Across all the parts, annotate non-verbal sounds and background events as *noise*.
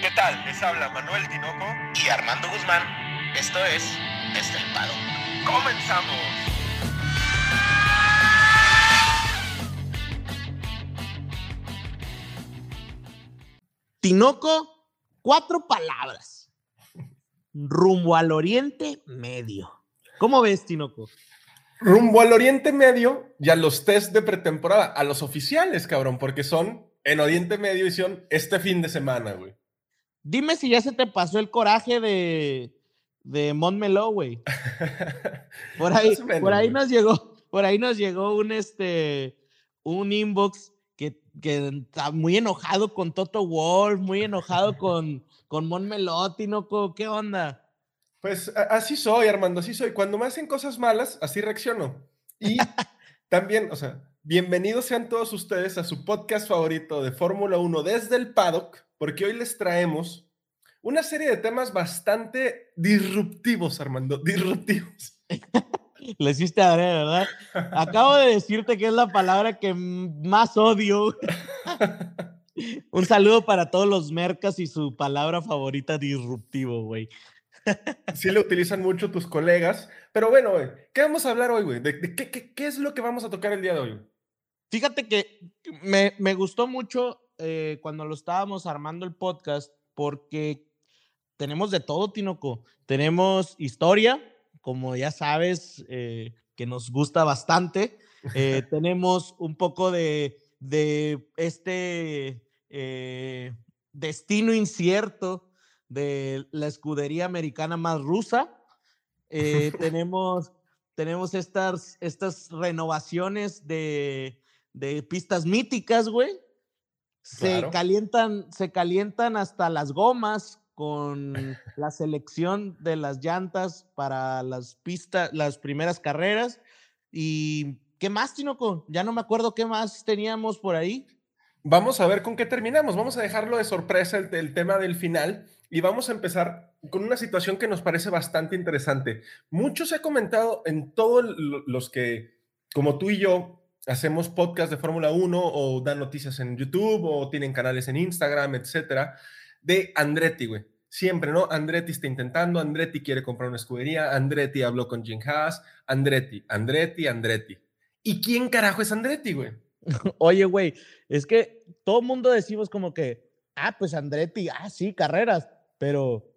¿Qué tal? Les habla Manuel Tinoco y Armando Guzmán. Esto es Estelpado. ¡Comenzamos! Tinoco, cuatro palabras. Rumbo al Oriente Medio. ¿Cómo ves, Tinoco? Rumbo al Oriente Medio y a los test de pretemporada, a los oficiales, cabrón, porque son en Oriente Medio y son este fin de semana, güey. Dime si ya se te pasó el coraje de, de Montmeló, güey. *laughs* Por ahí, por ahí nos llegó, por ahí nos llegó un este un inbox que, que está muy enojado con Toto Wolf, muy enojado *laughs* con, con Mon Tinoco, ¿qué onda? Pues así soy, Armando, así soy. Cuando me hacen cosas malas, así reacciono. Y *laughs* también, o sea, bienvenidos sean todos ustedes a su podcast favorito de Fórmula 1 desde el paddock, porque hoy les traemos una serie de temas bastante disruptivos, Armando, disruptivos. Le hiciste a ver, ¿verdad? Acabo de decirte que es la palabra que más odio. *laughs* Un saludo para todos los mercas y su palabra favorita, disruptivo, güey. *laughs* Sí lo utilizan mucho tus colegas, pero bueno, güey, ¿qué vamos a hablar hoy, güey? ¿De, qué, qué, es lo que vamos a tocar el día de hoy? Fíjate que me, me gustó mucho eh, cuando lo estábamos armando el podcast porque tenemos de todo, Tinoco. Tenemos historia, como ya sabes, eh, que nos gusta bastante. Eh, *laughs* tenemos un poco de, de este destino incierto de la escudería americana más rusa. *laughs* tenemos, tenemos estas, estas renovaciones de, de pistas míticas, güey. Se calientan, se calientan hasta las gomas con *laughs* la selección de las llantas para las pistas, las primeras carreras. ¿Y qué más, Tinoco? Ya no me acuerdo qué más teníamos por ahí. Vamos a ver con qué terminamos. Vamos a dejarlo de sorpresa el, tema del final y vamos a empezar con una situación que nos parece bastante interesante. Mucho se ha comentado en todos los que, como tú y yo, hacemos podcast de Fórmula 1 o dan noticias en YouTube o tienen canales en Instagram, etcétera de Andretti, güey. Siempre, ¿no? Andretti está intentando, Andretti quiere comprar una escudería, Andretti habló con Jim Haas, Andretti, Andretti, Andretti. ¿Y quién carajo es Andretti, güey? *laughs* Oye, güey, es que todo mundo decimos como que, ah, pues Andretti, ah, sí, carreras, pero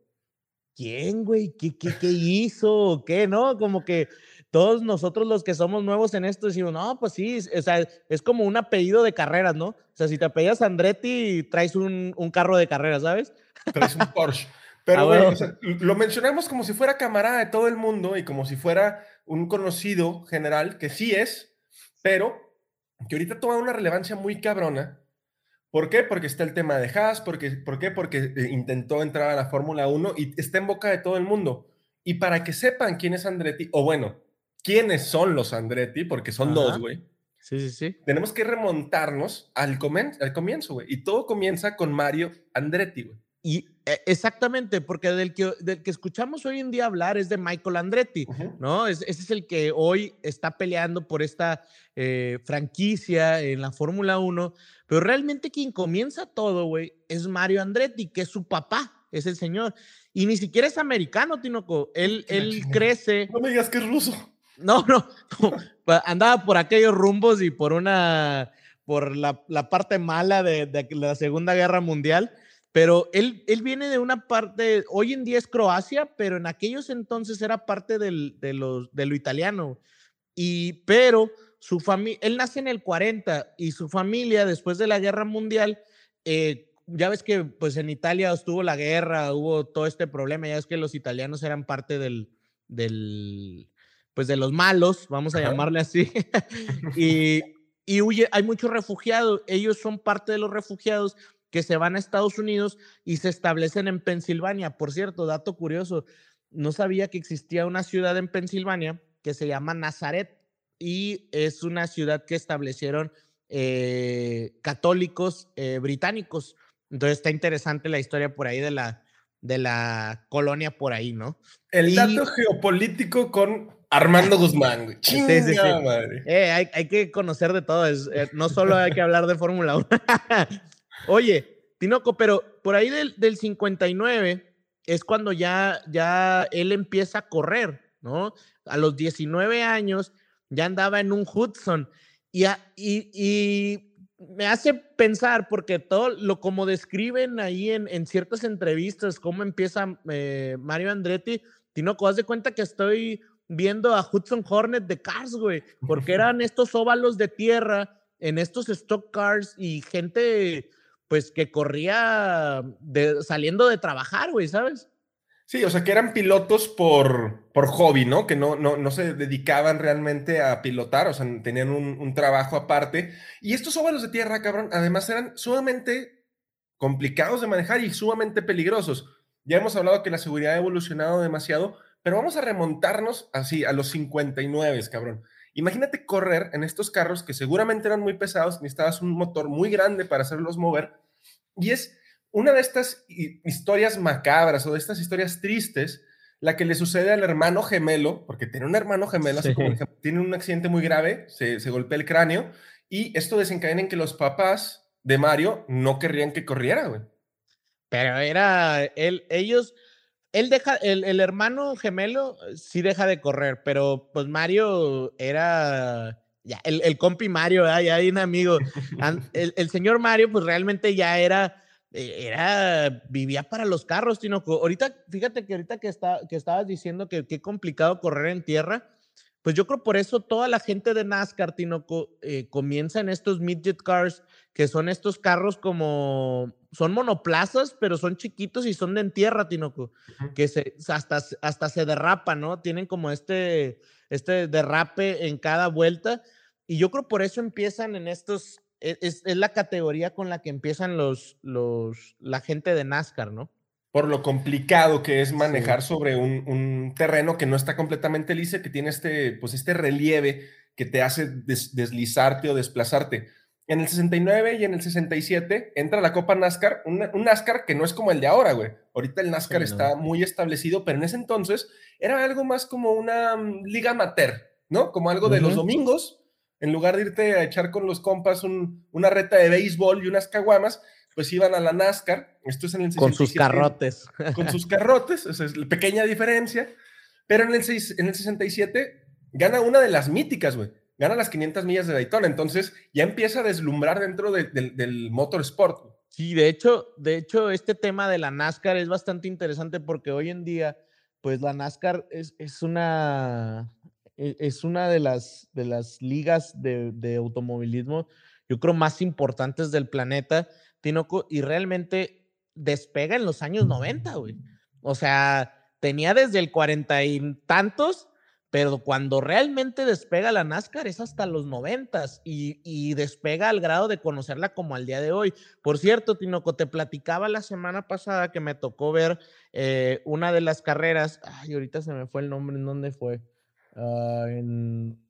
¿quién, güey? ¿Qué, qué, qué hizo? ¿Qué, no? Como que todos nosotros los que somos nuevos en esto decimos, no, pues sí, o sea, es como un apellido de carreras, ¿no? O sea, si te apellidas Andretti, traes un, un carro de carreras, ¿sabes? Traes un Porsche. *laughs* Pero bueno, lo mencionamos como si fuera camarada de todo el mundo y como si fuera un conocido general, que sí es, pero que ahorita toma una relevancia muy cabrona. ¿Por qué? Porque está el tema de Haas, porque, ¿por qué? Porque eh, intentó entrar a la Fórmula 1 y está en boca de todo el mundo. Y para que sepan quién es Andretti, o bueno, quiénes son los Andretti, porque son dos, güey. Sí, sí, sí. Tenemos que remontarnos al, al comienzo, güey. Y todo comienza con Mario Andretti, güey. Y e, exactamente, porque del que, del que escuchamos hoy en día hablar es de Michael Andretti, ¿no? ese es el que hoy está peleando por esta eh, franquicia en la Fórmula 1, pero realmente quien comienza todo, güey, es Mario Andretti, que es su papá, es el señor. Y ni siquiera es americano, Tinoco. Él, él crece. No me digas que es ruso. No, no, andaba por aquellos rumbos y por una, por la, parte mala de, la Segunda Guerra Mundial, pero él, él viene de una parte, hoy en día es Croacia, pero en aquellos entonces era parte de lo italiano. Y, pero su familia, él nace en el 40 y su familia después de la Guerra Mundial, eh, ya ves que pues en Italia estuvo la guerra, hubo todo este problema, ya ves que los italianos eran parte del, del pues de los malos, vamos a llamarle así, *laughs* y, y huye, hay muchos refugiados, ellos son parte de los refugiados que se van a Estados Unidos y se establecen en Pensilvania. Por cierto, dato curioso, no sabía que existía una ciudad en Pensilvania que se llama Nazaret y es una ciudad que establecieron eh, católicos eh, británicos. Entonces está interesante la historia por ahí de la, de la colonia por ahí, ¿no? El dato geopolítico con Armando Guzmán, güey. Sí, sí, sí. Eh, hay, hay, que conocer de todo. Es, eh, no solo hay que hablar de Fórmula 1. *laughs* Oye, Tinoco, pero por ahí del, del 59 es cuando ya, ya él empieza a correr, ¿no? A los 19 años ya andaba en un Hudson y, y, y me hace pensar, porque todo lo como describen ahí en, en ciertas entrevistas, cómo empieza eh, Mario Andretti, Tinoco, haz de cuenta que estoy viendo a Hudson Hornet de Cars, güey, *laughs* porque eran estos óvalos de tierra en estos stock cars y gente, pues, que corría de, saliendo de trabajar, güey, ¿sabes? Sí, o sea, que eran pilotos por, por hobby, ¿no? Que no, no, no se dedicaban realmente a pilotar, o sea, tenían un, un trabajo aparte. Y estos óvalos de tierra, cabrón, además eran sumamente complicados de manejar y sumamente peligrosos. Ya hemos hablado que la seguridad ha evolucionado demasiado, pero vamos a remontarnos así a los 59, cabrón. Imagínate correr en estos carros que seguramente eran muy pesados, necesitabas un motor muy grande para hacerlos mover. Y es una de estas historias macabras o de estas historias tristes, la que le sucede al hermano gemelo, porque tiene un hermano gemelo, así como tiene un accidente muy grave, se, se golpea el cráneo, y esto desencadena en que los papás de Mario no querrían que corriera, güey. Pero era, él, ellos, él deja, el, el, hermano gemelo sí deja de correr, pero pues Mario era, ya, el, el compi Mario, ya hay un amigo. *laughs* El, el, señor Mario pues realmente ya era, eh, era, vivía para los carros, Tinoco. Ahorita, fíjate que ahorita que, está, que estabas diciendo que qué complicado correr en tierra, pues yo creo por eso toda la gente de NASCAR, Tinoco, eh, comienza en estos midget cars, que son estos carros como, son monoplazas, pero son chiquitos y son de en tierra, Tinoco, que se, hasta, hasta se derrapan, ¿no? Tienen como este, este derrape en cada vuelta. Y yo creo por eso empiezan en estos, e, es, es la categoría con la que empiezan los, los, la gente de NASCAR, ¿no? Por lo complicado que es manejar sí. sobre un, un, terreno que no está completamente liso, que tiene este, pues este relieve que te hace des, deslizarte o desplazarte. En el 69 y en el 67 entra la Copa NASCAR, un, un NASCAR que no es como el de ahora, güey. Ahorita el NASCAR sí, está no. muy establecido, pero en ese entonces era algo más como una um, liga amateur, ¿no? Como algo de uh -huh. los domingos, en lugar de irte a echar con los compas un, una reta de béisbol y unas caguamas, pues iban a la NASCAR, esto es en el 67, Con sus carrotes. *laughs* Con sus carrotes, esa es la pequeña diferencia, pero en el, en el 67 gana una de las míticas, güey, gana las 500 millas de Daytona, entonces ya empieza a deslumbrar dentro de, de, del motorsport. Sí, de hecho, de hecho, este tema de la NASCAR es bastante interesante porque hoy en día, pues la NASCAR es, es una, e, es una de las, de las ligas de, de automovilismo, yo creo, más importantes del planeta Tinoco, y realmente despega en los años 90, güey. O sea, tenía desde el cuarenta y tantos, pero cuando realmente despega la NASCAR es hasta los noventas y, y, despega al grado de conocerla como al día de hoy. Por cierto, Tinoco, te platicaba la semana pasada que me tocó ver eh, una de las carreras, ay, ahorita se me fue el nombre, ¿en dónde fue? Uh, en...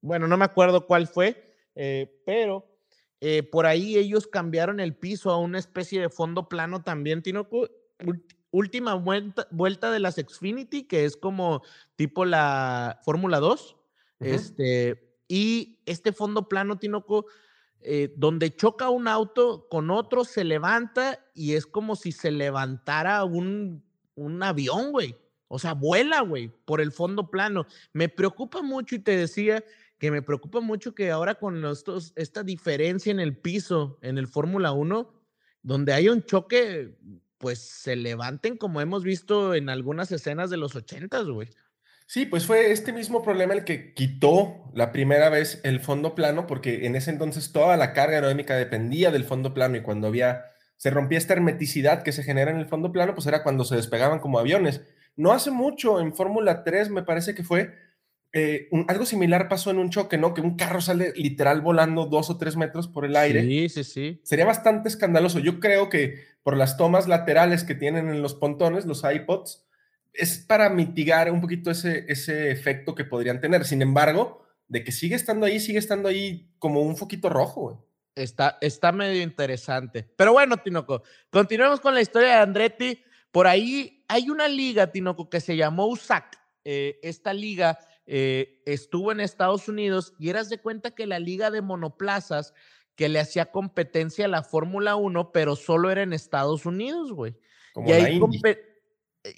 Bueno, no me acuerdo cuál fue, eh, pero eh, por ahí ellos cambiaron el piso a una especie de fondo plano también, Tinoco. Última vuelta, vuelta de las Xfinity, que es como tipo la Fórmula 2. Uh -huh. este, y este fondo plano, Tinoco, eh, donde choca un auto con otro, se levanta y es como si se levantara un, un avión, güey. O sea, vuela, güey, por el fondo plano. Me preocupa mucho y te decía que me preocupa mucho que ahora con estos, esta diferencia en el piso, en el Fórmula 1, donde hay un choque, pues se levanten como hemos visto en algunas escenas de los ochentas, güey. Sí, pues fue este mismo problema el que quitó la primera vez el fondo plano, porque en ese entonces toda la carga aerodinámica dependía del fondo plano y cuando había, se rompía esta hermeticidad que se genera en el fondo plano, pues era cuando se despegaban como aviones. No hace mucho, en Fórmula 3 me parece que fue, eh, un, algo similar pasó en un choque, ¿no? Que un carro sale literal volando dos o tres metros por el aire. Sí, sí, sí. Sería bastante escandaloso. Yo creo que por las tomas laterales que tienen en los pontones, los iPods, es para mitigar un poquito ese, ese efecto que podrían tener. Sin embargo, de que sigue estando ahí, sigue estando ahí como un foquito rojo, güey. Está, está medio interesante. Pero bueno, Tinoco, continuemos con la historia de Andretti. Por ahí hay una liga, Tinoco, que se llamó USAC. Eh, esta liga eh, estuvo en Estados Unidos y eras de cuenta que la liga de monoplazas que le hacía competencia a la Fórmula 1, pero solo era en Estados Unidos, güey. Como Y la ahí compe-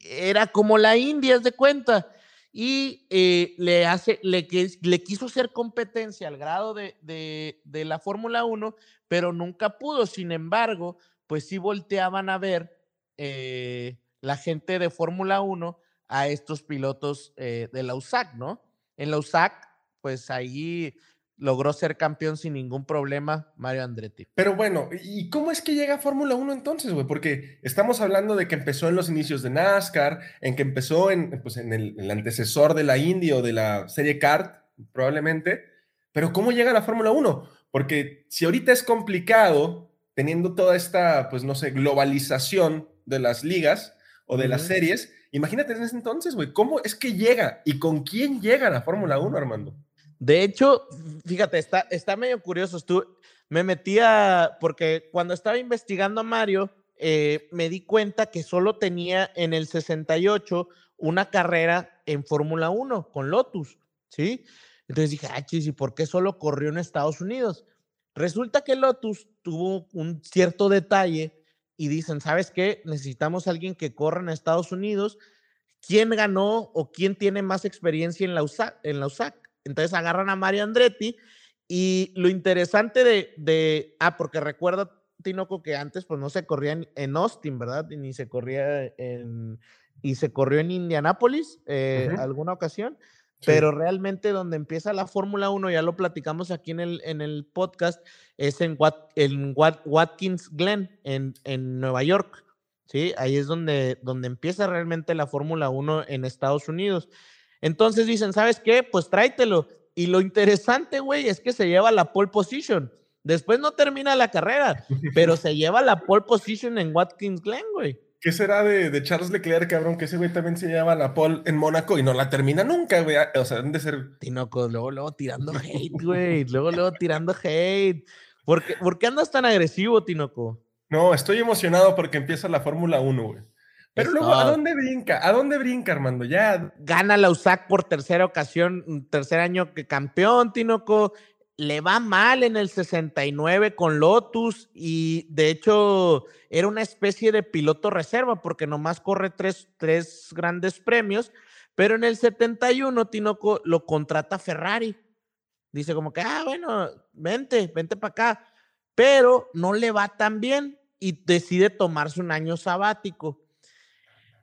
era como la India, haz de cuenta. Y eh, le, hace, le, quis- le quiso hacer competencia al grado de, de- de la Fórmula 1, pero nunca pudo. Sin embargo, pues sí volteaban a ver eh, la gente de Fórmula 1 a estos pilotos eh, de la USAC, ¿no? En la USAC, pues ahí logró ser campeón sin ningún problema Mario Andretti. Pero bueno, ¿y cómo es que llega a Fórmula 1 entonces, güey? Porque estamos hablando de que empezó en los inicios de NASCAR, en que empezó en, pues, en el, el antecesor de la Indy o de la serie kart, probablemente. Pero ¿cómo llega a la Fórmula 1? Porque si ahorita es complicado, teniendo toda esta, pues no sé, globalización de las ligas o de las series, imagínate en ese entonces, güey, ¿cómo es que llega y con quién llega a la Fórmula 1, Armando? De hecho, fíjate, está, está medio curioso. Estuve, me metía, porque cuando estaba investigando a Mario, eh, me di cuenta que solo tenía en el 68 una carrera en Fórmula 1 con Lotus, ¿sí? Entonces dije, ah, chis, ¿y por qué solo corrió en Estados Unidos? Resulta que Lotus tuvo un cierto detalle y dicen, ¿sabes qué? Necesitamos a alguien que corra en Estados Unidos. ¿Quién ganó o quién tiene más experiencia en la USAC? En la USAC? Entonces agarran a Mario Andretti y lo interesante de, de ah, porque recuerdo, Tinoco, que antes pues no se corría en, en Austin, ¿verdad? Ni se corría en, y se corrió en Indianápolis eh, alguna ocasión, Pero realmente donde empieza la Fórmula 1, ya lo platicamos aquí en el, en el podcast, es en, Wat, en Wat- Watkins Glen, en, en Nueva York. ¿sí? Ahí es donde, donde empieza realmente la Fórmula 1 en Estados Unidos. Entonces dicen, ¿sabes qué? Pues tráetelo. Y lo interesante, güey, es que se lleva la pole position. Después no termina la carrera, pero se lleva la pole position en Watkins Glen, güey. ¿Qué será de, de Charles Leclerc, cabrón? Que ese güey también se lleva la pole en Mónaco y no la termina nunca, güey. O sea, deben de ser. Tinoco, luego, luego tirando hate, güey. Luego, luego tirando hate. ¿Por qué, ¿Por qué andas tan agresivo, Tinoco? No, estoy emocionado porque empieza la Fórmula 1, güey. Pero Es luego, ¿a dónde brinca? ¿A dónde brinca, Armando? Ya. Gana la USAC por tercera ocasión, tercer año que campeón, Tinoco. Le va mal en el 69 con Lotus y de hecho era una especie de piloto reserva porque nomás corre tres, tres grandes premios, pero en el 71 Tinoco lo contrata Ferrari. Dice como que, ah, bueno, vente, vente para acá, pero no le va tan bien y decide tomarse un año sabático.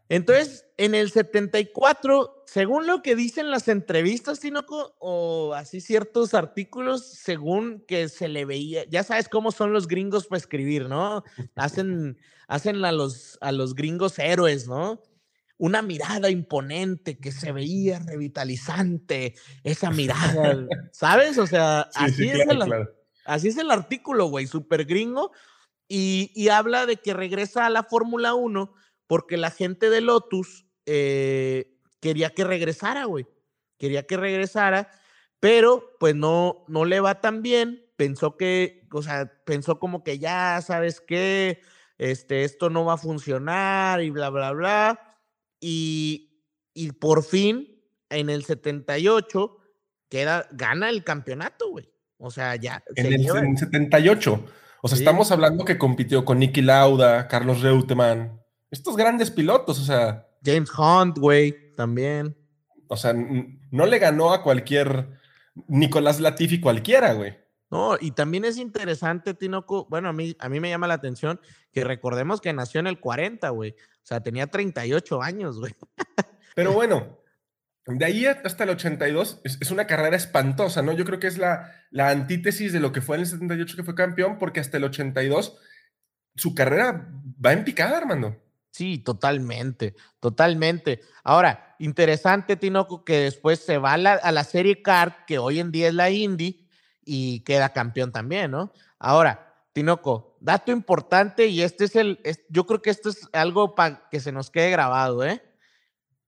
Entonces, en el 74, según lo que dicen las entrevistas, Tinoco, o así ciertos artículos, según que se le veía, ya sabes cómo son los gringos para escribir, ¿no? Hacen, hacen a, los, a los gringos héroes, ¿no? Una mirada imponente que se veía revitalizante, esa mirada, ¿sabes? O sea, Sí, así, sí, es claro, el, claro. así es el artículo, güey, súper gringo, y, y habla de que regresa a la Fórmula 1 porque la gente de Lotus eh, quería que regresara, güey. Quería que regresara, pero pues no, no le va tan bien. Pensó que, o sea, pensó como que ya, ¿sabes qué? Este, esto no va a funcionar y bla, bla, bla. Y, y por fin, en el 78, queda, gana el campeonato, güey. O sea, ya. En el en 78. O sea, Sí. estamos hablando que compitió con Nicky Lauda, Carlos Reutemann. Estos grandes pilotos, o sea, James Hunt, güey, también. o sea, no le ganó a cualquier Nicolás Latifi cualquiera, güey. No, y también es interesante, Tinoco, bueno, a mí, a mí me llama la atención que recordemos que nació en el 40, güey. O sea, tenía 38 años, güey. *laughs* Pero bueno, de ahí hasta el 82 es, es una carrera espantosa, ¿no? Yo creo que es la, la antítesis de lo que fue en el 78 que fue campeón, porque hasta el 82 su carrera va en picada, Armando. Sí, totalmente, totalmente. Ahora, interesante, Tinoco, que después se va a la, serie Kart, que hoy en día es la Indy, y queda campeón también, ¿no? Ahora, Tinoco, dato importante, y este es el, yo creo que esto es algo para que se nos quede grabado, ¿eh?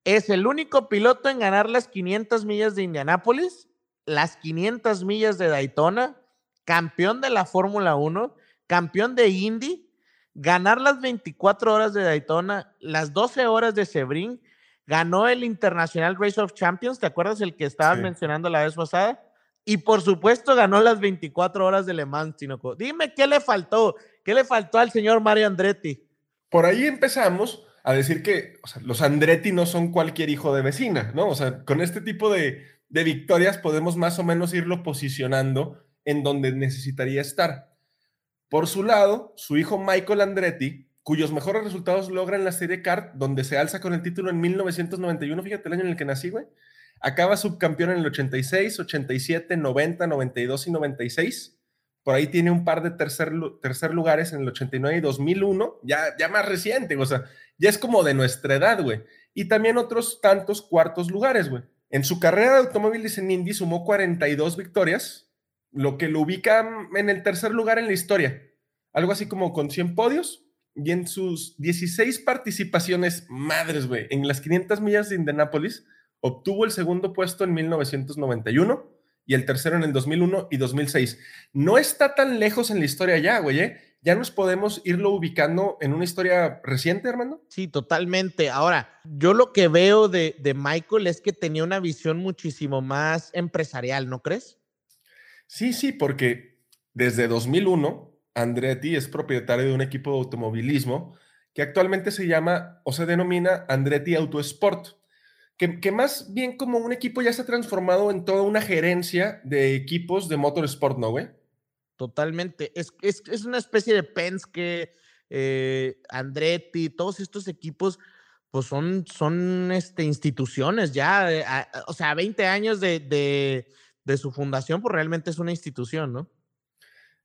Es el único piloto en ganar las 500 millas de Indianápolis, las 500 millas de Daytona, campeón de la Fórmula 1, campeón de Indy, ganar las 24 horas de Daytona, las 12 horas de Sebring, ganó el International Race of Champions, ¿te acuerdas el que estabas Sí. mencionando la vez pasada? Y por supuesto ganó las 24 horas de Le Mans, Tinoco. Dime qué le faltó, qué le faltó al señor Mario Andretti. Por ahí empezamos a decir que los Andretti no son cualquier hijo de vecina, ¿no? O sea, con este tipo de, de victorias podemos más o menos irlo posicionando en donde necesitaría estar. Por su lado, su hijo Michael Andretti, cuyos mejores resultados logra en la Serie Kart, donde se alza con el título en 1991, fíjate el año en el que nací, güey. Acaba subcampeón en el 86, 87, 90, 92 y 96. Por ahí tiene un par de tercer, tercer lugares en el 89 y 2001, ya, ya más reciente, o sea, ya es como de nuestra edad, güey. Y también otros tantos cuartos lugares, güey. En su carrera de automóviles en Indy sumó 42 victorias, lo que lo ubica en el tercer lugar en la historia. Algo así como con 100 podios. Y en sus 16 participaciones, madres, güey, en las 500 millas de Indianápolis, obtuvo el segundo puesto en 1991 y el tercero en el 2001 y 2006. No está tan lejos en la historia ya, güey, ¿eh? ya nos podemos irlo ubicando en una historia reciente, hermano. Sí, totalmente. Ahora, yo lo que veo de, de Michael es que tenía una visión muchísimo más empresarial, ¿no crees? Sí, sí, porque desde 2001, Andretti es propietario de un equipo de automovilismo que actualmente se llama o se denomina Andretti Autosport, que, que más bien como un equipo ya se ha transformado en toda una gerencia de equipos de motorsport, ¿no, güey? Totalmente. Es, es, es una especie de Penske, eh, Andretti, todos estos equipos, pues son, son este, instituciones ya, eh, o sea, 20 años de, de, de, su fundación, pues realmente es una institución, ¿no?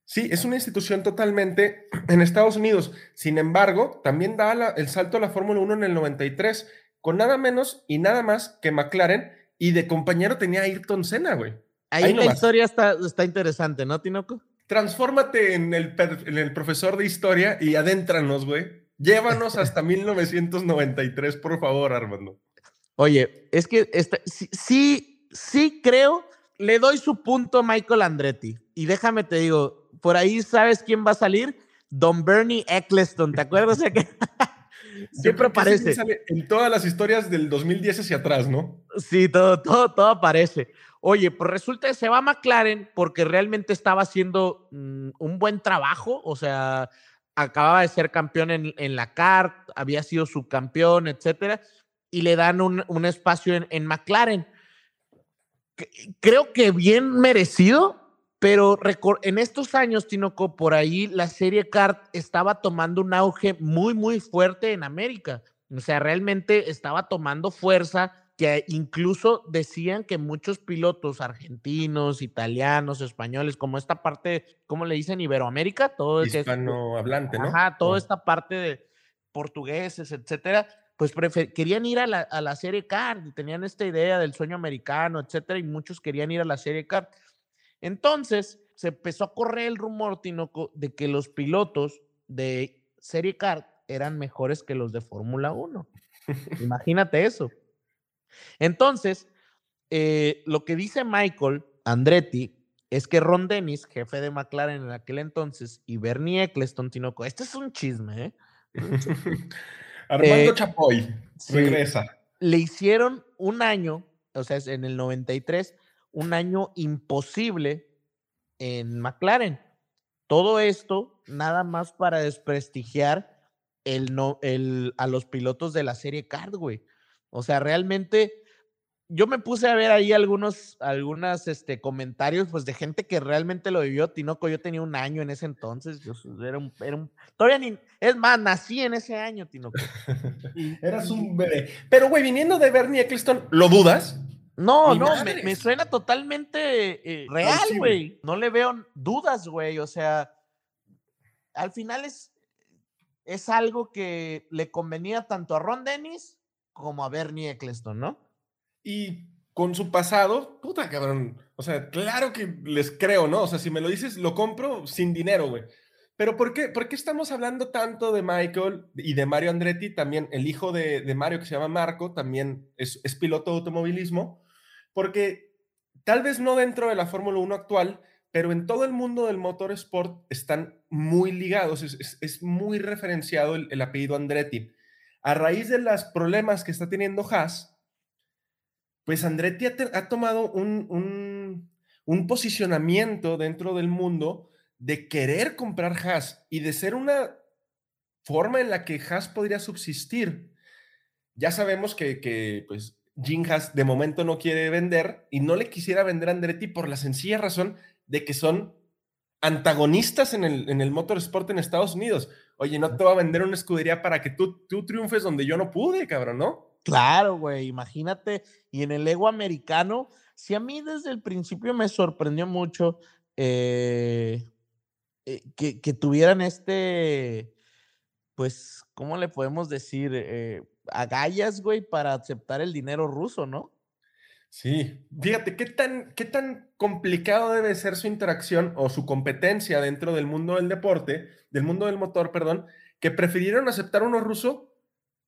Sí, es una institución totalmente *clears throat* en Estados Unidos. Sin embargo, también da la, el salto a la Fórmula 1 en el 93, con nada menos y nada más que McLaren, y de compañero tenía Ayrton Senna, güey. Ahí, Ahí la historia está, está interesante, ¿no, Tinoco? transfórmate en el, en el profesor de historia y adéntranos, güey. Llévanos hasta *laughs* 1993, por favor, Armando. Oye, es que este, sí, sí, creo, le doy su punto a Michael Andretti. Y déjame te digo, por ahí sabes quién va a salir, Don Bernie Eccleston, ¿te acuerdas? *laughs* que siempre aparece. en todas las historias del 2010 hacia atrás, ¿no? Sí, todo, todo, todo aparece. Oye, pues resulta que se va a McLaren porque realmente estaba haciendo mm, un buen trabajo, o sea, acababa de ser campeón en, en la CART, había sido subcampeón, etcétera, y le dan un, un espacio en, en McLaren. Creo que bien merecido, pero en estos años, Tinoco, por ahí la serie CART estaba tomando un auge muy, muy fuerte en América. O sea, realmente estaba tomando fuerza que incluso decían que muchos pilotos argentinos, italianos, españoles, como esta parte, ¿cómo le dicen? Iberoamérica, todo hispanohablante, ¿no? Ajá, toda esta parte de portugueses, etcétera, pues querían ir a la, a la serie tenían esta idea del sueño americano, etcétera, y muchos querían ir a la serie CAR. Entonces, se empezó a correr el rumor, Tinoco, de que los pilotos de serie CAR eran mejores que los de Fórmula 1. Imagínate eso. Entonces, eh, lo que dice Michael Andretti es que Ron Dennis, jefe de McLaren en aquel entonces, y Bernie Eccleston, Tinoco, este es un chisme, ¿eh? Armando eh, Chapoy regresa. Le hicieron un año, o sea, en el 93, un año imposible en McLaren. Todo esto nada más para desprestigiar el no, el, a los pilotos de la serie Card, güey. O sea, realmente yo me puse a ver ahí algunos algunas, este, comentarios pues de gente que realmente lo vivió. Tinoco, yo tenía un año en ese entonces. Yo era un, era un todavía ni, es más, nací en ese año, Tinoco. *laughs* Eras un bebé. Pero, güey, viniendo de Bernie Eccleston, ¿lo dudas? No, no, me, me, suena totalmente eh, real, güey. no le veo dudas, güey. O sea, al final es, es algo que le convenía tanto a Ron Dennis como a Bernie Eccleston, ¿no? Y con su pasado, puta cabrón. O sea, claro que les creo, ¿no? O sea, si me lo dices, lo compro sin dinero, güey. Pero ¿por qué, ¿por qué estamos hablando tanto de Michael y de Mario Andretti? También el hijo de, Mario, que se llama Marco, también es, piloto de automovilismo. Porque tal vez no dentro de la Fórmula 1 actual, pero en todo el mundo del motorsport están muy ligados. Es, es, es muy referenciado el, el apellido Andretti a raíz de los problemas que está teniendo Haas, pues Andretti ha, ha tomado un, un, un posicionamiento dentro del mundo de querer comprar Haas y de ser una forma en la que Haas podría subsistir. Ya sabemos que, que pues, Jim Haas de momento no quiere vender y no le quisiera vender a Andretti por la sencilla razón de que son antagonistas en el, en el motorsport en Estados Unidos. Oye, no te va a vender una escudería para que tú, tú triunfes donde yo no pude, cabrón, ¿no? Claro, güey, imagínate. Y en el ego americano, si a mí desde el principio me sorprendió mucho eh, eh, que, tuvieran este, pues, ¿cómo le podemos decir? Eh, agallas, güey, para aceptar el dinero ruso, ¿no? Sí, fíjate, ¿qué tan, ¿qué tan complicado debe ser su interacción o su competencia dentro del mundo del deporte, del mundo del motor, perdón, que prefirieron aceptar uno ruso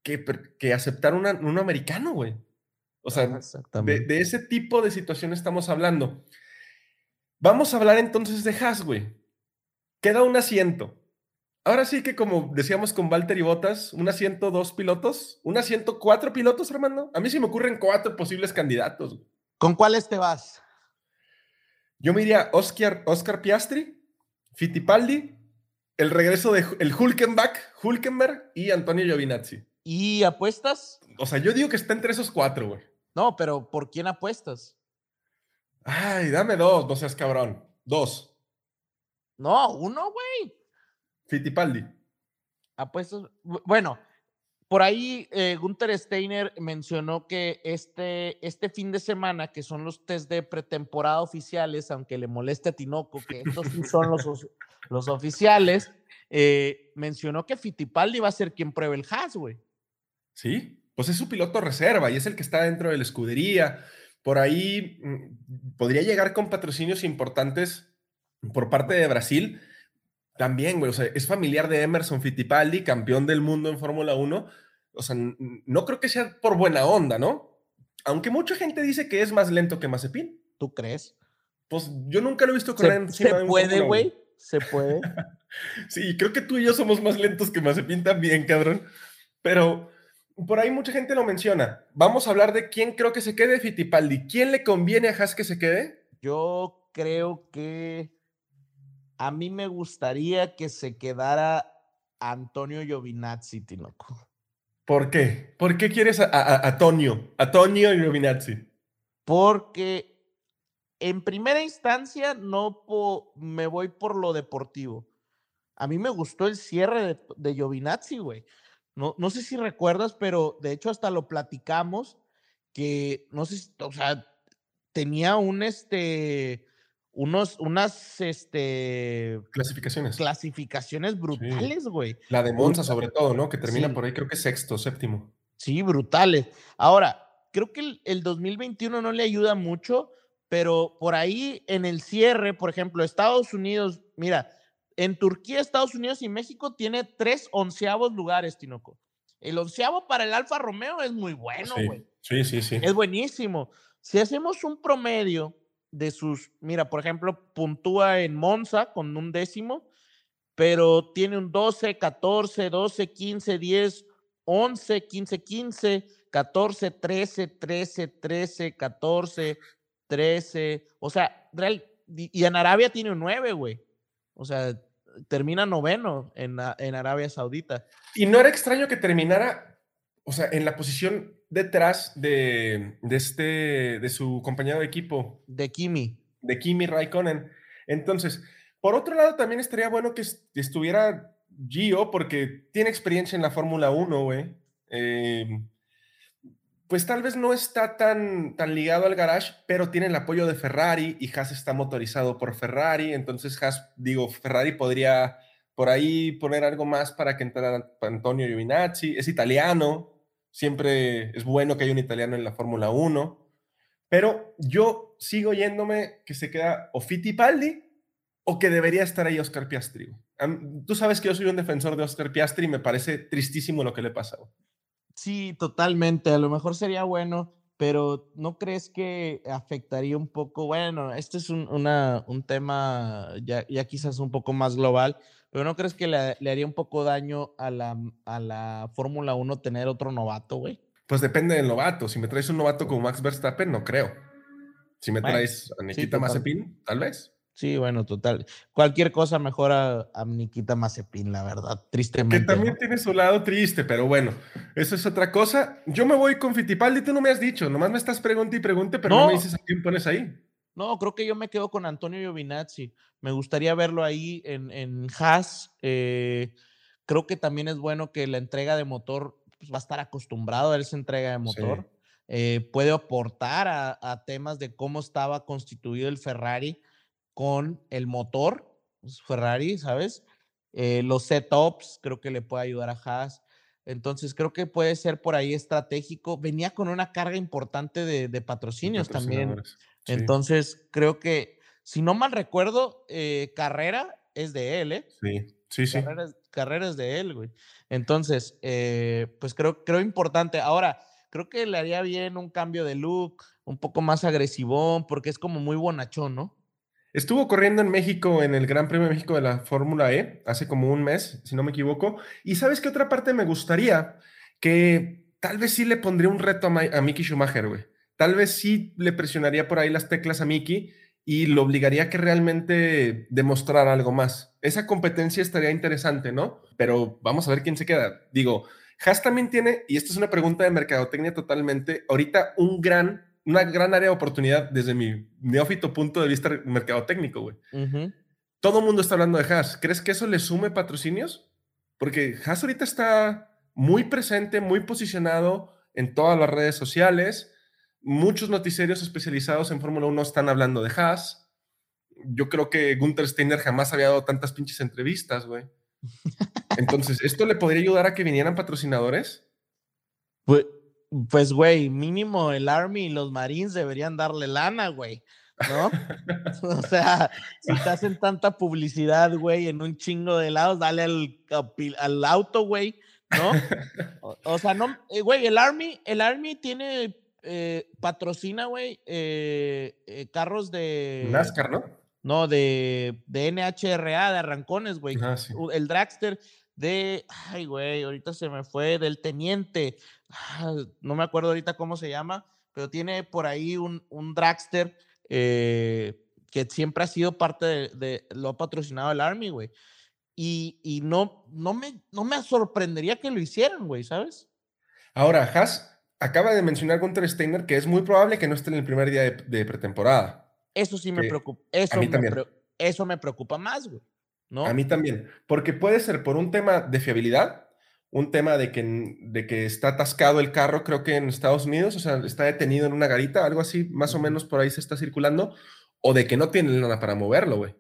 que, que aceptar una, uno americano, güey? O sea, de, de, ese tipo de situación estamos hablando. Vamos a hablar entonces de Haas, güey. Queda un asiento. Ahora sí que como decíamos con Walter y Botas, un asiento dos pilotos, un asiento cuatro pilotos, Armando. A mí sí me ocurren cuatro posibles candidatos. ¿Con cuáles te vas? Yo me iría Oscar, Oscar Piastri, Fittipaldi, el regreso de el Hulkenbach, Hulkenberg y Antonio Giovinazzi. ¿Y apuestas? O sea, yo digo que está entre esos cuatro, güey. No, pero ¿por quién apuestas? Ay, dame dos, no seas cabrón. Dos. No, uno, güey. Fittipaldi. Apuestas. Bueno, por ahí eh, Gunther Steiner mencionó que este, este fin de semana, que son los test de pretemporada oficiales, aunque le moleste a Tinoco, que estos sí son los, *laughs* los oficiales, eh, mencionó que Fittipaldi va a ser quien pruebe el Haas, güey. Sí, pues es su piloto reserva y es el que está dentro de la escudería. Por ahí mm, podría llegar con patrocinios importantes por parte de Brasil también, güey, o sea, es familiar de Emerson Fittipaldi, campeón del mundo en Fórmula 1. O sea, no creo que sea por buena onda, ¿no? Aunque mucha gente dice que es más lento que Mazepin. ¿Tú crees? Pues yo nunca lo he visto correr encima ¿Se puede, güey? ¿Se puede? *laughs* sí, creo que tú y yo somos más lentos que Mazepin también, cabrón. Pero por ahí mucha gente lo menciona. Vamos a hablar de quién creo que se quede Fittipaldi. ¿Quién le conviene a Haas que se quede? Yo creo que a mí me gustaría que se quedara Antonio Giovinazzi, Tinoco. ¿Por qué? ¿Por qué quieres a, a, a Tonio? A Tonio Giovinazzi. Porque en primera instancia no me voy por lo deportivo. A mí me gustó el cierre de, de Giovinazzi, güey. No, no sé si recuerdas, pero de hecho hasta lo platicamos que no sé, si, o sea, tenía un este unos, unas este, clasificaciones. Clasificaciones brutales, güey. La de Monza, sobre todo, ¿no? Que termina por ahí, creo que sexto, séptimo. Sí, brutales. Ahora, creo que el, el, 2021 no le ayuda mucho, pero por ahí en el cierre, por ejemplo, Estados Unidos, mira, en Turquía, Estados Unidos y México tiene tres onceavos lugares, Tinoco. El onceavo para el Alfa Romeo es muy bueno, güey. Sí, sí, sí, sí. Es buenísimo. Si hacemos un promedio de sus, mira, por ejemplo, puntúa en Monza con un décimo, pero tiene un 12, 14, 12, 15, 10, 11, 15, 15, 14, 13, 13, 13, 14, 13, o sea, y en Arabia tiene un 9, güey. O sea, termina noveno en, en Arabia Saudita. Y no era extraño que terminara, o sea, en la posición detrás de, de, este, de su compañero de equipo. De Kimi. De Kimi Raikkonen. Entonces, por otro lado, también estaría bueno que estuviera Gio, porque tiene experiencia en la Fórmula 1, güey. Eh, pues tal vez no está tan, tan ligado al garage, pero tiene el apoyo de Ferrari y Haas está motorizado por Ferrari. Entonces, Haas, digo, Ferrari podría por ahí poner algo más para que entrara Antonio Giovinazzi. Es italiano, Siempre es bueno que haya un italiano en la Fórmula 1, pero yo sigo yéndome que se queda o Fittipaldi o que debería estar ahí Oscar Piastri. Tú sabes que yo soy un defensor de Oscar Piastri y me parece tristísimo lo que le pasa. Sí, totalmente. A lo mejor sería bueno, pero ¿no crees que afectaría un poco? Bueno, este es un, una, un tema ya, ya quizás un poco más global, pero ¿no crees que le, le haría un poco daño a la, a la Fórmula 1 tener otro novato, güey? Pues depende del novato. Si me traes un novato como Max Verstappen, no creo. Si me traes a Nikita Mazepin, tal vez. Sí, bueno, total. Cualquier cosa mejora a Nikita Mazepin, la verdad, tristemente. Que también tiene su lado triste, pero bueno, eso es otra cosa. Yo me voy con Fittipaldi, tú no me has dicho, nomás me estás preguntando y pregunte, pero no, me dices a quién pones ahí. No, creo que yo me quedo con Antonio Giovinazzi. Me gustaría verlo ahí en, en Haas. Eh, creo que también es bueno que la entrega de motor pues, va a estar acostumbrado a esa entrega de motor. Eh, puede aportar a, a temas de cómo estaba constituido el Ferrari con el motor pues, Ferrari, ¿sabes? Eh, los setups creo que le puede ayudar a Haas. Entonces creo que puede ser por ahí estratégico. Venía con una carga importante de, patrocinios también. Entonces creo que, si no mal recuerdo, eh, Carrera es de él, ¿eh? Sí, sí, sí. Carrera, es de él, güey. Entonces, eh, pues creo, creo importante. Ahora, creo que le haría bien un cambio de look, un poco más agresivón, porque es como muy bonachón, ¿no? Estuvo corriendo en México en el Gran Premio de México de la Fórmula E hace como un mes, si no me equivoco. Y sabes qué otra parte me gustaría que tal vez sí le pondría un reto a, Mickey Schumacher, güey. Tal vez sí le presionaría por ahí las teclas a Mickey y lo obligaría a que realmente demostrara algo más. Esa competencia estaría interesante, ¿no? Pero vamos a ver quién se queda. Digo, Haas también tiene, y esta es una pregunta de mercadotecnia totalmente, ahorita un gran una gran área de oportunidad desde mi neófito punto de vista mercado técnico, güey. Todo el mundo está hablando de Haas. ¿Crees que eso le sume patrocinios? Porque Haas ahorita está muy presente, muy posicionado en todas las redes sociales. Muchos noticiarios especializados en Fórmula 1 están hablando de Haas. Yo creo que Gunther Steiner jamás había dado tantas pinches entrevistas, güey. *laughs* Entonces, ¿esto le podría ayudar a que vinieran patrocinadores? Pues, pues, güey, mínimo el Army y los Marines deberían darle lana, güey. ¿No? *laughs* o sea, si te hacen tanta publicidad, güey, en un chingo de lados, dale al, al auto, güey, ¿no? *laughs* O, sea, no, eh, güey, el Army, el Army tiene, eh, patrocina, güey, eh, carros de... NASCAR, ¿no? No, de, de NHRA, de arrancones, güey. Ah, el Dragster de, ay, güey, ahorita se me fue, del teniente, no me acuerdo ahorita cómo se llama, pero tiene por ahí un, un dragster eh, que siempre ha sido parte de, lo ha patrocinado el Army, güey. Y, y, no, no, me, no me sorprendería que lo hicieran, güey, ¿sabes? Ahora, Haas acaba de mencionar Gunter Steiner que es muy probable que no esté en el primer día de, pretemporada. Eso sí me preocupa. Eso, me, eso me preocupa más, güey. A mí también, porque puede ser por un tema de fiabilidad, un tema de que, de que está atascado el carro, creo que en Estados Unidos, o sea, está detenido en una garita, algo así, más o menos por ahí se está circulando, o de que no tiene nada para moverlo, güey.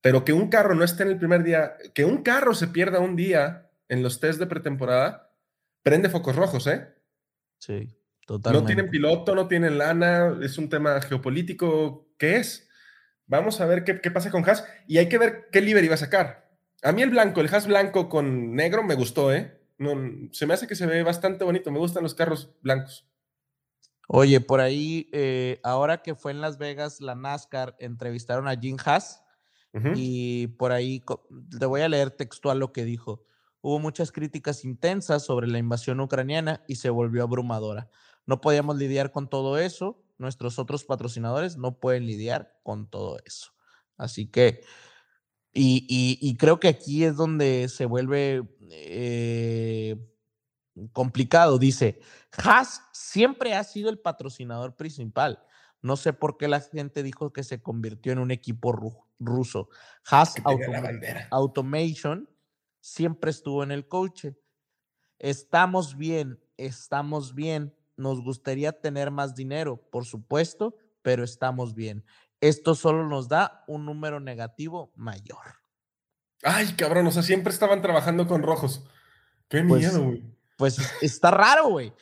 Pero que un carro no esté en el primer día, que un carro se pierda un día en los test de pretemporada, prende focos rojos, ¿eh? Sí, totalmente. No tienen piloto, no tienen lana, es un tema geopolítico, ¿qué es? Vamos a ver qué, pasa con Haas y hay que ver qué liver iba a sacar. A mí el blanco, el Haas blanco con negro me gustó, ¿eh? No, se me hace que se ve bastante bonito. Me gustan los carros blancos. Oye, por ahí, eh, ahora que fue en Las Vegas la NASCAR, entrevistaron a Jim Haas y por ahí te voy a leer textual lo que dijo. Hubo muchas críticas intensas sobre la invasión ucraniana y se volvió abrumadora. No podíamos lidiar con todo eso nuestros otros patrocinadores no pueden lidiar con todo eso. Así que, y, creo que aquí es donde se vuelve eh, complicado. Dice, Haas siempre ha sido el patrocinador principal. No sé por qué la gente dijo que se convirtió en un equipo ruso. Haas Automation siempre estuvo en el coche. Estamos bien, estamos bien nos gustaría tener más dinero, por supuesto, pero estamos bien. Esto solo nos da un número negativo mayor. Ay, cabrón, o sea, siempre estaban trabajando con rojos. Qué pues, miedo, güey. Pues está raro, güey.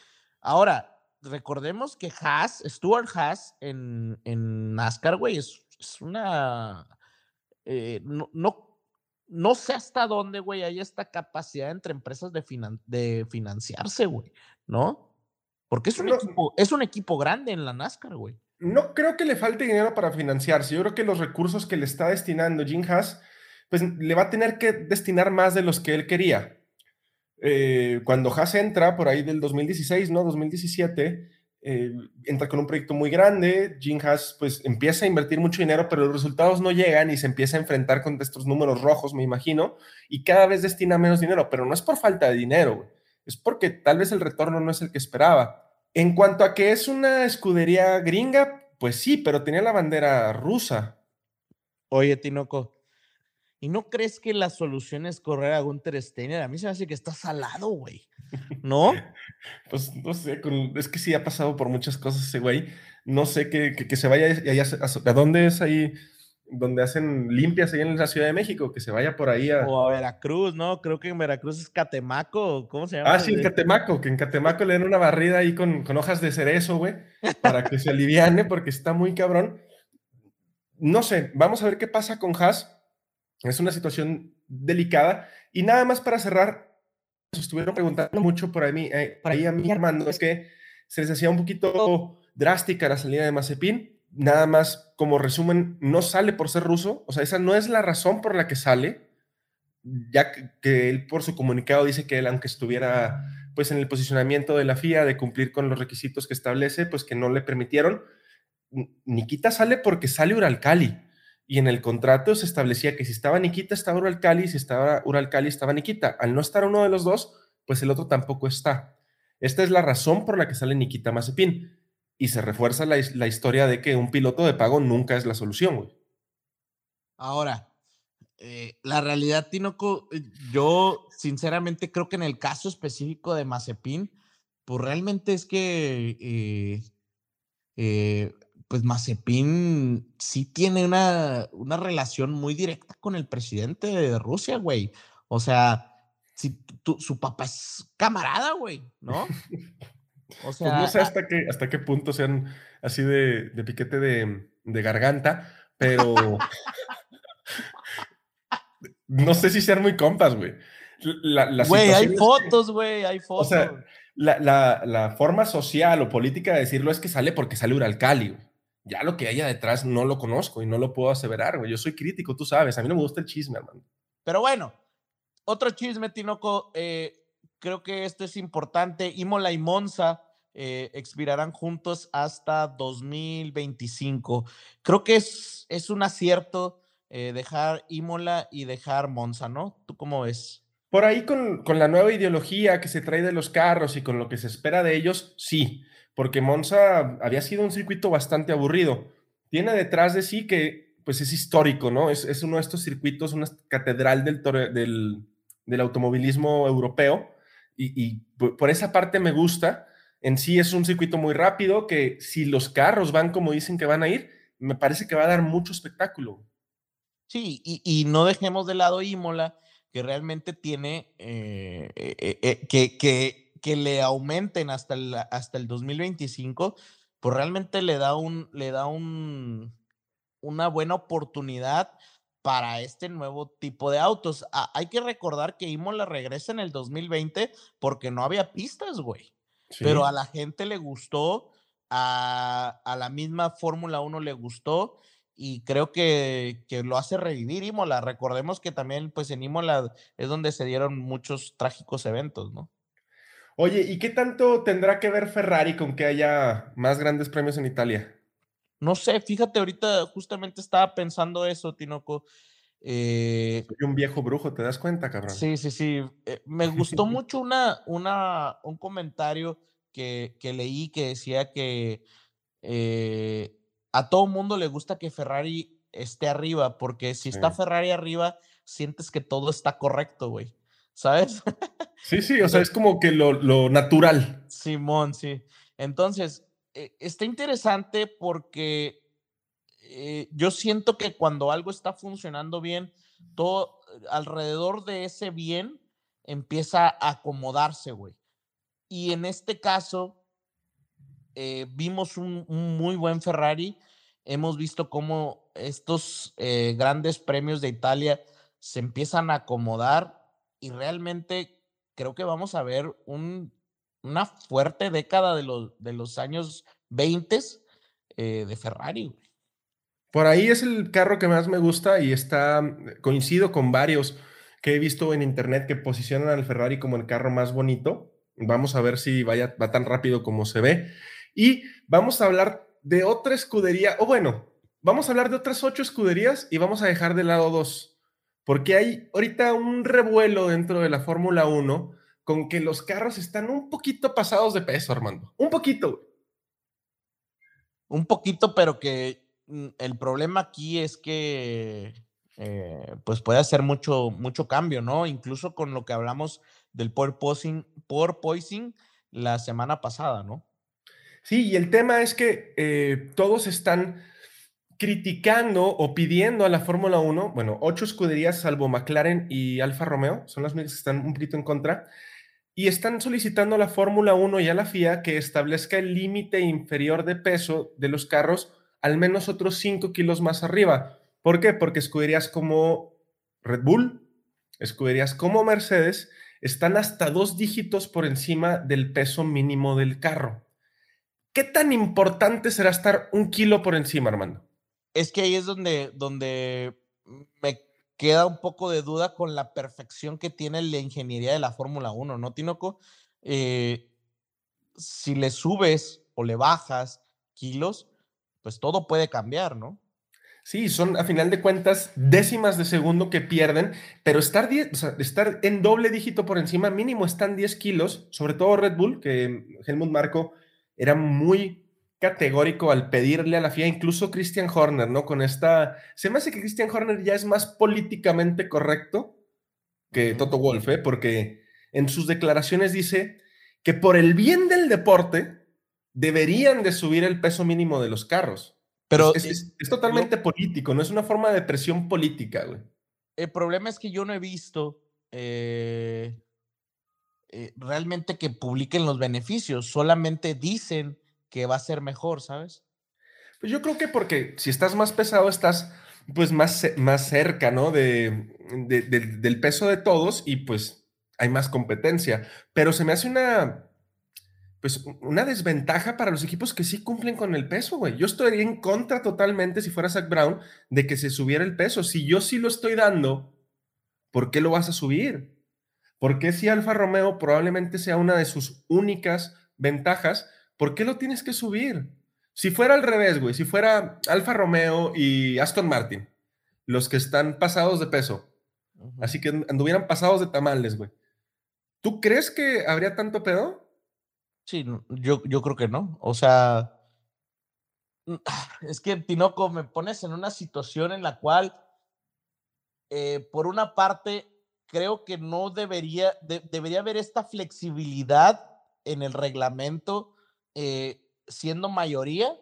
Ahora, recordemos que Haas, Stuart Haas en, en NASCAR, güey, es, una. Eh, no, no, sé hasta dónde, güey, hay esta capacidad entre empresas de, de financiarse, güey, ¿no? Porque es un, equipo, es un equipo grande en la NASCAR, güey. No creo que le falte dinero para financiarse. Yo creo que los recursos que le está destinando Jim Haas, pues le va a tener que destinar más de los que él quería. Eh, cuando Haas entra por ahí del 2016, ¿no? 2017, eh, entra con un proyecto muy grande, Jim Haas pues empieza a invertir mucho dinero, pero los resultados no llegan y se empieza a enfrentar con estos números rojos, me imagino, y cada vez destina menos dinero, pero no es por falta de dinero, es porque tal vez el retorno no es el que esperaba. En cuanto a que es una escudería gringa, pues sí, pero tenía la bandera rusa. Oye, Tinoco, ¿y no crees que la solución es correr a Gunter Steiner? A mí se me hace que está salado, güey. ¿No? *laughs* pues no sé, es que sí ha pasado por muchas cosas ese güey. No sé que, que, se vaya allá, a, dónde es ahí? Donde hacen limpias ahí en la Ciudad de México, que se vaya por ahí a... O a Veracruz, ¿no? Creo que en Veracruz es Catemaco, ¿cómo se llama? Ah, sí, en Catemaco, que en Catemaco le den una barrida ahí con, con hojas de cerezo, güey, para que se aliviane, porque está muy cabrón. No sé, vamos a ver qué pasa con Haas. Es una situación delicada. Y nada más para cerrar, estuvieron preguntando mucho por ahí, eh, por ahí a mí, Armando, es que se les hacía un poquito drástica la salida de Mazepin nada más como resumen, no sale por ser ruso, o sea, esa no es la razón por la que sale, ya que, él por su comunicado dice que él, aunque estuviera pues en el posicionamiento de la FIA de cumplir con los requisitos que establece, pues que no le permitieron. Nikita sale porque sale Uralcali y en el contrato se establecía que si estaba Nikita estaba Uralcali, si estaba Uralcali estaba Nikita. Al no estar uno de los dos, pues el otro tampoco está. Esta es la razón por la que sale Nikita Mazepin y se refuerza la, historia de que un piloto de pago nunca es la solución, güey. Ahora, eh, la realidad, Tinoco, eh, yo sinceramente creo que en el caso específico de Mazepin, pues realmente es que, eh, pues Mazepin sí tiene una, una relación muy directa con el presidente de Rusia, güey. O sea, si su papá es camarada, güey, ¿no? *laughs* O sea, pues no sé hasta qué, hasta qué punto sean así de, de piquete de, de, garganta, pero no sé si sean muy compas, güey. Güey, hay fotos, güey, hay fotos. O sea, la, la, la, forma social o política de decirlo es que sale porque sale Uralcali, güey. Ya lo que haya detrás no lo conozco y no lo puedo aseverar, güey. Yo soy crítico, tú sabes. A mí no me gusta el chisme, hermano. Pero bueno, otro chisme, Tinoco. Eh, creo que esto es importante. Imola y Monza eh, expirarán juntos hasta 2025. Creo que es, es un acierto eh, dejar Imola y dejar Monza, ¿no? ¿Tú cómo ves? Por ahí con, con, la nueva ideología que se trae de los carros y con lo que se espera de ellos, sí, porque Monza había sido un circuito bastante aburrido. Tiene detrás de sí que pues es histórico, ¿no? Es, es uno de estos circuitos, una catedral del, del, del automovilismo europeo y, por esa parte me gusta. En sí es un circuito muy rápido que si los carros van como dicen que van a ir, me parece que va a dar mucho espectáculo. Sí, y, no dejemos de lado Imola, que realmente tiene eh, eh, eh, que, que, que, le aumenten hasta el, hasta el 2025, pues realmente le da un, le da un, una buena oportunidad para este nuevo tipo de autos. Ah, hay que recordar que Imola regresa en el 2020 porque no había pistas, güey. Pero a la gente le gustó, a, la misma Fórmula 1 le gustó y creo que, que, lo hace revivir Imola. Recordemos que también pues en Imola es donde se dieron muchos trágicos eventos, ¿no? Oye, ¿y qué tanto tendrá que ver Ferrari con que haya más grandes premios en Italia? No sé, fíjate, ahorita justamente estaba pensando eso, Tinoco. Eh, Soy un viejo brujo, ¿te das cuenta, cabrón? Sí, sí, sí. Eh, me gustó *laughs* mucho una, una, un comentario que, que leí que decía que eh, a todo mundo le gusta que Ferrari esté arriba, porque si está Ferrari arriba, sientes que todo está correcto, güey. ¿Sabes? Sí, sí, *laughs* o sea, es como que lo, lo natural. Simón, sí. Entonces, eh, está interesante porque eh, yo siento que cuando algo está funcionando bien, todo alrededor de ese bien empieza a acomodarse, güey. Y en este caso, eh, vimos un, muy buen Ferrari. Hemos visto cómo estos grandes premios de Italia se empiezan a acomodar y realmente creo que vamos a ver un una fuerte década de los, de los años 20 eh, de Ferrari. Por ahí es el carro que más me gusta y está, coincido con varios que he visto en internet que posicionan al Ferrari como el carro más bonito. Vamos a ver si vaya, va tan rápido como se ve. Y vamos a hablar de otra escudería, o bueno, vamos a hablar de otras ocho escuderías y vamos a dejar de lado dos, porque hay ahorita un revuelo dentro de la Fórmula 1 con que los carros están un poquito pasados de peso, Armando. Un poquito. Un poquito, pero que mm, el problema aquí es que eh, pues puede hacer mucho, mucho cambio, ¿no? Incluso con lo que hablamos del por poising la semana pasada, ¿no? Sí, y el tema es que eh, todos están criticando o pidiendo a la Fórmula 1, bueno, ocho escuderías salvo McLaren y Alfa Romeo, son las únicas que están un poquito en contra, y están solicitando a la Fórmula 1 y a la FIA que establezca el límite inferior de peso de los carros al menos otros 5 kilos más arriba. ¿Por qué? Porque escuderías como Red Bull, escuderías como Mercedes, están hasta dos dígitos por encima del peso mínimo del carro. ¿Qué tan importante será estar un kilo por encima, Armando? Es que ahí es donde, donde me queda un poco de duda con la perfección que tiene la ingeniería de la Fórmula 1, ¿no, Tinoco? Eh, si le subes o le bajas kilos, pues todo puede cambiar, ¿no? Sí, son a final de cuentas décimas de segundo que pierden, pero estar, estar en doble dígito por encima, mínimo están 10 kilos, sobre todo Red Bull, que Helmut Marco era muy categórico al pedirle a la FIA, incluso Christian Horner, ¿no? Con esta, se me hace que Christian Horner ya es más políticamente correcto que Toto Wolf, ¿eh? Porque en sus declaraciones dice que por el bien del deporte deberían de subir el peso mínimo de los carros. Pero es, totalmente político, no es una forma de presión política, güey. El problema es que yo no he visto eh, eh, realmente que publiquen los beneficios, solamente dicen que va a ser mejor, ¿sabes? Pues yo creo que porque si estás más pesado, estás pues más, más cerca, ¿no? De, del peso de todos y pues hay más competencia. Pero se me hace una pues una desventaja para los equipos que sí cumplen con el peso, güey. Yo estaría en contra totalmente, si fuera Zach Brown, de que se subiera el peso. Si yo sí lo estoy dando, ¿por qué lo vas a subir? ¿Por qué si Alfa Romeo probablemente sea una de sus únicas ventajas, ¿por qué lo tienes que subir? Si fuera al revés, güey, si fuera Alfa Romeo y Aston Martin, los que están pasados de peso, así que anduvieran pasados de tamales, güey. ¿Tú crees que habría tanto pedo? Sí, yo, yo creo que no. O sea, *sighs* es que Tinoco me pones en una situación en la cual, eh, por una parte, creo que no debería, debería haber esta flexibilidad en el reglamento, eh, siendo mayoría,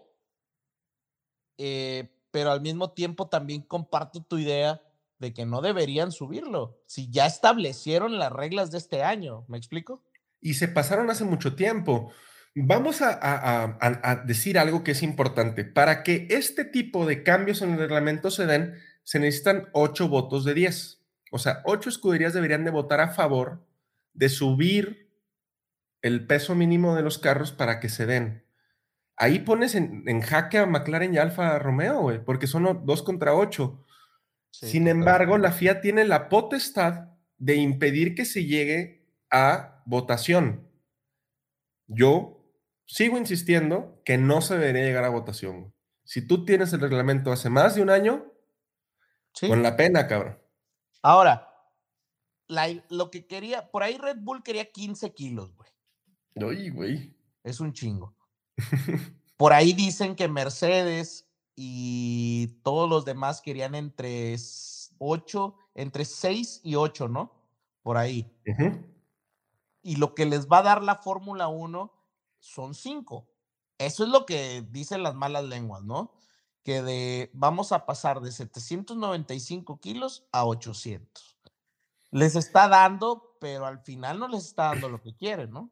eh, pero al mismo tiempo también comparto tu idea de que no deberían subirlo, si ya establecieron las reglas de este año, ¿me explico? y se pasaron hace mucho tiempo. Vamos a, decir algo que es importante. Para que este tipo de cambios en el reglamento se den, se necesitan ocho votos de 10. O sea, ocho escuderías deberían de votar a favor de subir el peso mínimo de los carros para que se den. Ahí pones en, jaque a McLaren y Alfa Romeo, güey, porque son dos contra ocho. Sin embargo, la FIA tiene la potestad de impedir que se llegue a votación. Yo sigo insistiendo que no se debería llegar a votación. Si tú tienes el reglamento hace más de un año, con la pena, cabrón. Ahora, lo que quería, por ahí Red Bull quería 15 kilos, güey. Güey. Es un chingo. por ahí dicen que Mercedes y todos los demás querían entre 8, entre 6 y 8, ¿no? Por ahí y lo que les va a dar la Fórmula 1 son cinco. Eso es lo que dicen las malas lenguas, ¿no? Que de vamos a pasar de 795 kilos a 800. Les está dando, pero al final no les está dando lo que quieren, ¿no?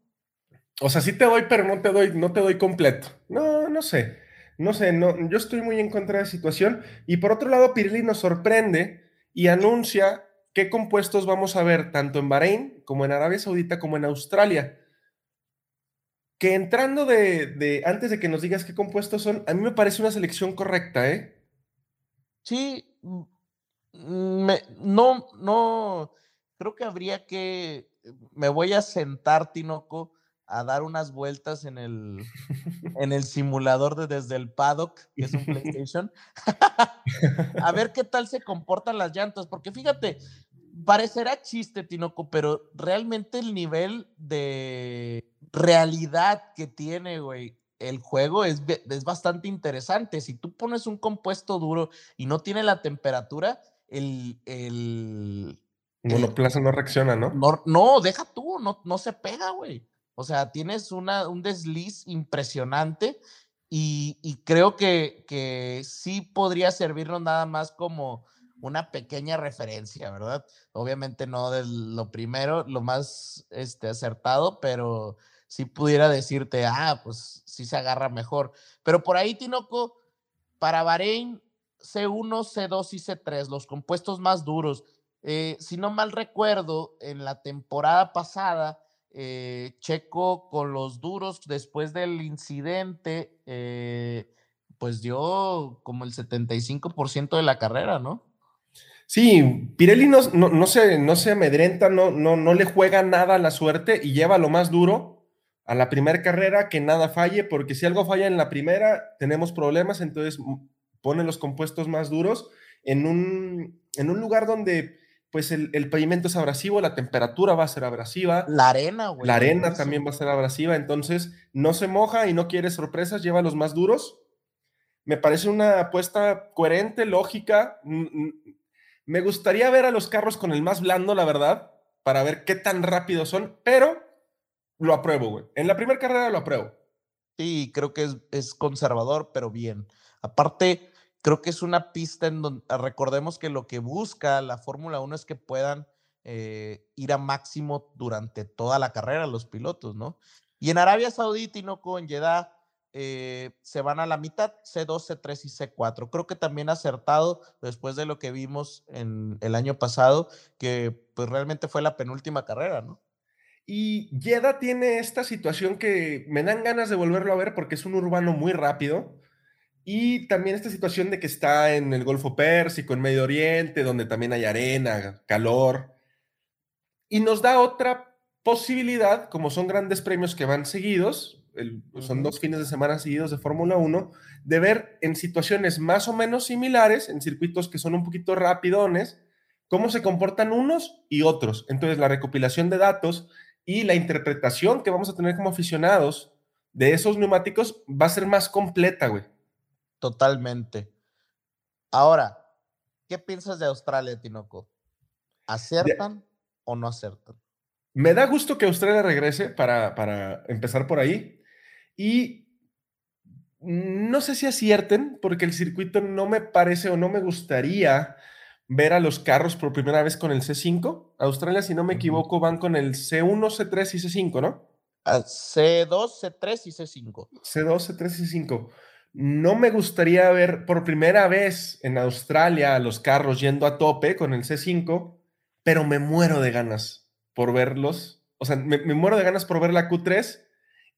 O sea, sí te doy, pero no te doy, no te doy completo. No, no sé. No sé, no, yo estoy muy en contra de la situación. Y por otro lado, Pirelli nos sorprende y anuncia qué compuestos vamos a ver tanto en Bahrein como en Arabia Saudita como en Australia. Que entrando de, antes de que nos digas qué compuestos son, a mí me parece una selección correcta, ¿eh? Sí, mm, no, no, creo que habría que, me voy a sentar, Tinoco, a dar unas vueltas en el, en el simulador de desde el paddock, que es un PlayStation, *laughs* a ver qué tal se comportan las llantas, porque fíjate, parecerá chiste, Tinoco, pero realmente el nivel de realidad que tiene, güey, el juego es, es bastante interesante. Si tú pones un compuesto duro y no tiene la temperatura, el, el, Monoplaza no reacciona, ¿no? No, no deja tú, no, no se pega, güey. O sea, tienes una, un desliz impresionante y, creo que, que, sí podría servirnos nada más como una pequeña referencia, ¿verdad? Obviamente no de lo primero, lo más este, acertado, pero sí pudiera decirte, ah, pues sí se agarra mejor. Pero por ahí, Tinoco, para Bahrein, C1, C2 y C3, los compuestos más duros. Eh, si no mal recuerdo, en la temporada pasada, eh, Checo con los duros después del incidente, eh, pues dio como el 75% de la carrera, ¿no? Sí, Pirelli no, no, se, no se amedrenta, no, no, no le juega nada a la suerte y lleva lo más duro a la primera carrera, que nada falle, porque si algo falla en la primera, tenemos problemas, entonces pone los compuestos más duros en un, en un lugar donde pues el, el, pavimento es abrasivo, la temperatura va a ser abrasiva. La arena, güey. La arena también va a ser abrasiva, entonces no se moja y no quiere sorpresas, lleva los más duros. Me parece una apuesta coherente, lógica. Me gustaría ver a los carros con el más blando, la verdad, para ver qué tan rápidos son, pero lo apruebo, güey. En la primera carrera lo apruebo. Sí, creo que es, es conservador, pero bien. Aparte, creo que es una pista en donde recordemos que lo que busca la Fórmula 1 es que puedan eh, ir a máximo durante toda la carrera los pilotos, ¿no? Y en Arabia Saudita y no con Jeddah eh, se van a la mitad, C2, C3 y C4. Creo que también acertado después de lo que vimos en el año pasado, que pues realmente fue la penúltima carrera, ¿no? Y Jeddah tiene esta situación que me dan ganas de volverlo a ver porque es un urbano muy rápido y también esta situación de que está en el Golfo Pérsico, en Medio Oriente, donde también hay arena, calor. Y nos da otra posibilidad, como son grandes premios que van seguidos, son dos fines de semana seguidos de Fórmula 1, de ver en situaciones más o menos similares, en circuitos que son un poquito rapidones, cómo se comportan unos y otros. Entonces, la recopilación de datos y la interpretación que vamos a tener como aficionados de esos neumáticos va a ser más completa, güey. Totalmente. Ahora, ¿qué piensas de Australia, Tinoco? ¿Acertan o no acertan? Me da gusto que Australia regrese para, para empezar por ahí. Y no sé si acierten, porque el circuito no me parece o no me gustaría ver a los carros por primera vez con el C5. Australia, si no me equivoco, van con el C1, C3 y C5, ¿no? C2, C3 y C5. C2, C3 y C5. No me gustaría ver por primera vez en Australia a los carros yendo a tope con el C5, pero me muero de ganas por verlos. O sea, me, muero de ganas por ver la Q3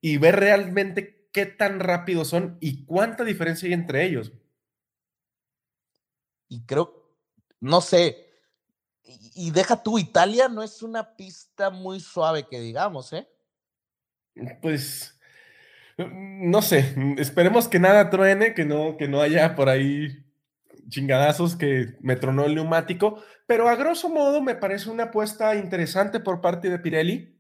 y ver realmente qué tan rápidos son y cuánta diferencia hay entre ellos. Y creo, no sé, y, y deja tú, Italia no es una pista muy suave que digamos, ¿eh? Pues no sé, esperemos que nada truene, que no, que no haya por ahí chingadazos que me tronó el neumático, pero a grosso modo me parece una apuesta interesante por parte de Pirelli.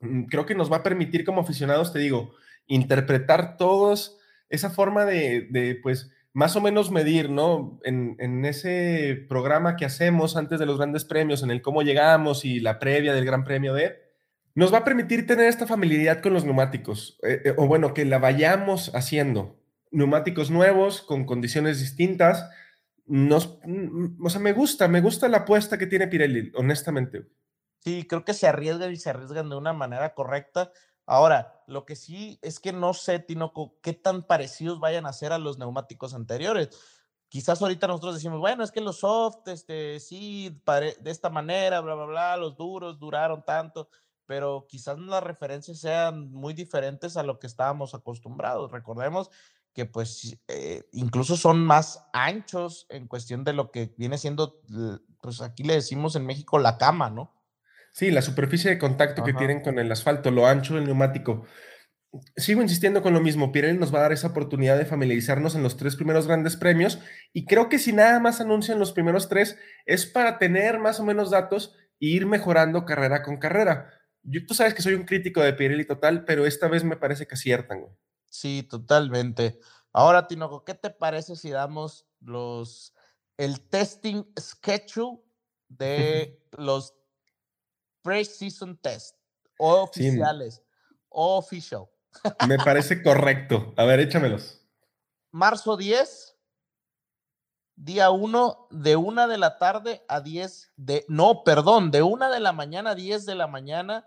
Mm, creo que nos va a permitir como aficionados, te digo, interpretar todos esa forma de, pues, más o menos medir, ¿no? En, ese programa que hacemos antes de los grandes premios, en el cómo llegamos y la previa del Gran Premio de, nos va a permitir tener esta familiaridad con los neumáticos, eh, eh, o bueno, que la vayamos haciendo. Neumáticos nuevos, con condiciones distintas. Nos, mm, o sea, me gusta, me gusta la apuesta que tiene Pirelli, honestamente. Sí, creo que se arriesgan y se arriesgan de una manera correcta. Ahora, lo que sí es que no sé, Tinoco, qué tan parecidos vayan a ser a los neumáticos anteriores. Quizás ahorita nosotros decimos, bueno, es que los soft, este, sí, de esta manera, bla, bla, bla, los duros duraron tanto pero quizás las referencias sean muy diferentes a lo que estábamos acostumbrados. Recordemos que pues eh, incluso son más anchos en cuestión de lo que viene siendo, pues aquí le decimos en México la cama, ¿no? Sí, la superficie de contacto que Ajá. tienen con el asfalto, lo ancho del neumático. Sigo insistiendo con lo mismo, Pirelli nos va a dar esa oportunidad de familiarizarnos en los tres primeros grandes premios y creo que si nada más anuncian los primeros tres es para tener más o menos datos e ir mejorando carrera con carrera. Yo, tú sabes que soy un crítico de Pirelli total, pero esta vez me parece que aciertan, güey. Sí, totalmente. Ahora, Tinoco, ¿qué te parece si damos los el testing schedule de los pre-season test Sí. oficiales o official? Me parece correcto. A ver, échamelos. Marzo 10, día 1, de 1 de la tarde a 10 de, no, perdón, de 1 de la mañana a 10 de la mañana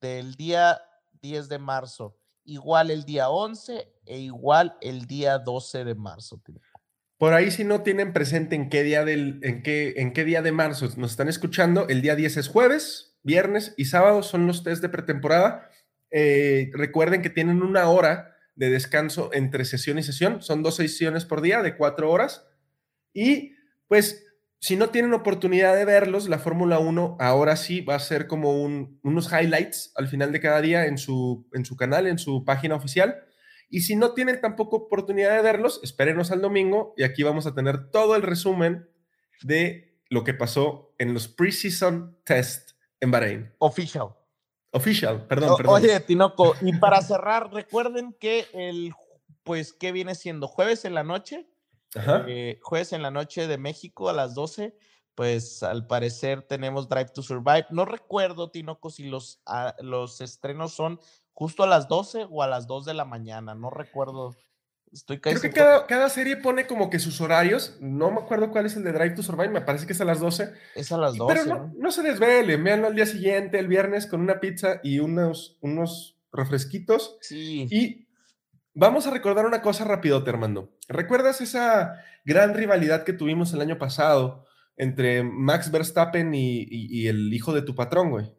del día 10 de marzo. Igual el día 11 e igual el día 12 de marzo. Por ahí si no tienen presente en qué día del en qué en qué día de marzo nos están escuchando, el día 10 es jueves, viernes y sábado son los test de pretemporada. Eh, recuerden que tienen una hora de descanso entre sesión y sesión, son dos sesiones por día de cuatro horas. Y pues si no tienen oportunidad de verlos, la Fórmula 1 ahora sí va a ser como un- unos highlights al final de cada día en su, en su canal, en su página oficial. Y si no tienen tampoco oportunidad de verlos, espérenos al domingo y aquí vamos a tener todo el resumen de lo que pasó en los preseason test en Bahrein. Official. Official, perdón, O- perdón. Oye, Tinoco, y para cerrar, recuerden que el, pues, ¿qué viene siendo? Jueves en la noche, Ajá. eh, jueves en la noche de México a las 12, pues al parecer tenemos Drive to Survive. No recuerdo, Tinoco, si los, ah, los estrenos son justo a las 12 o a las 2 de la mañana, no recuerdo. Estoy Creo que cada, cada serie pone como que sus horarios. No me acuerdo cuál es el de Drive to Survive, me parece que es a las 12. es a las Y- 12. Pero no, ¿no? no se desvelen, véanlo al día siguiente, el viernes, con una pizza y unos, unos refresquitos. Sí, Y vamos a recordar una cosa rapidote, Armando. ¿Recuerdas esa gran rivalidad que tuvimos el año pasado entre Max Verstappen y, y- y el hijo de tu patrón, güey?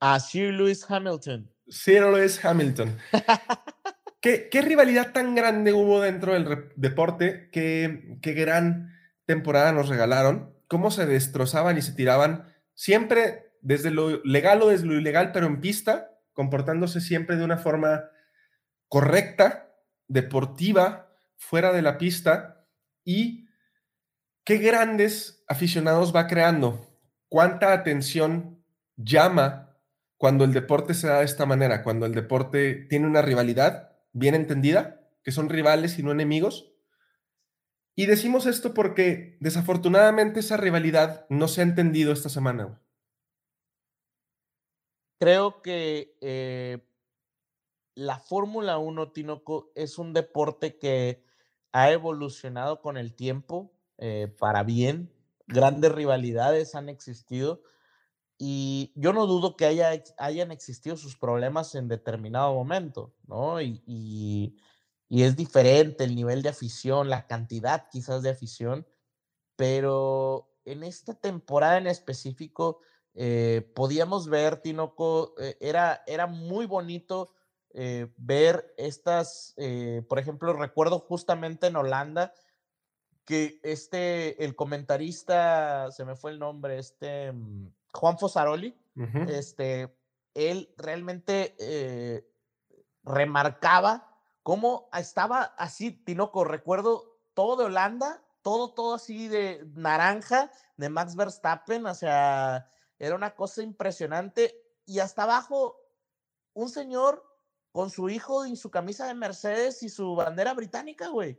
a Sir Lewis Hamilton. Sir Lewis Hamilton. *laughs* ¿Qué, qué rivalidad tan grande hubo dentro del deporte? ¿Qué, qué gran temporada nos regalaron? ¿Cómo se destrozaban y se tiraban siempre desde lo legal o desde lo ilegal, pero en pista, comportándose siempre de una forma correcta, deportiva, fuera de la pista? ¿Y qué grandes aficionados va creando? ¿Cuánta atención llama cuando el deporte se da de esta manera, cuando el deporte tiene una rivalidad bien entendida, que son rivales y no enemigos. Y decimos esto porque desafortunadamente esa rivalidad no se ha entendido esta semana. Creo que eh, la Fórmula 1, Tinoco, es un deporte que ha evolucionado con el tiempo eh, para bien. Grandes rivalidades han existido y yo no dudo que haya, hayan existido sus problemas en determinado momento, ¿no? Y, y- y es diferente el nivel de afición, la cantidad quizás de afición, pero en esta temporada en específico eh, podíamos ver, Tinoco, eh, era, era muy bonito eh, ver estas, eh, por ejemplo, recuerdo justamente en Holanda que este, el comentarista, se me fue el nombre, este mm, Juan Fosaroli, este, él realmente eh, remarcaba cómo estaba así, Tinoco, recuerdo todo de Holanda, todo, todo así de naranja, de Max Verstappen, o sea, era una cosa impresionante. Y hasta abajo, un señor con su hijo y su camisa de Mercedes y su bandera británica, güey.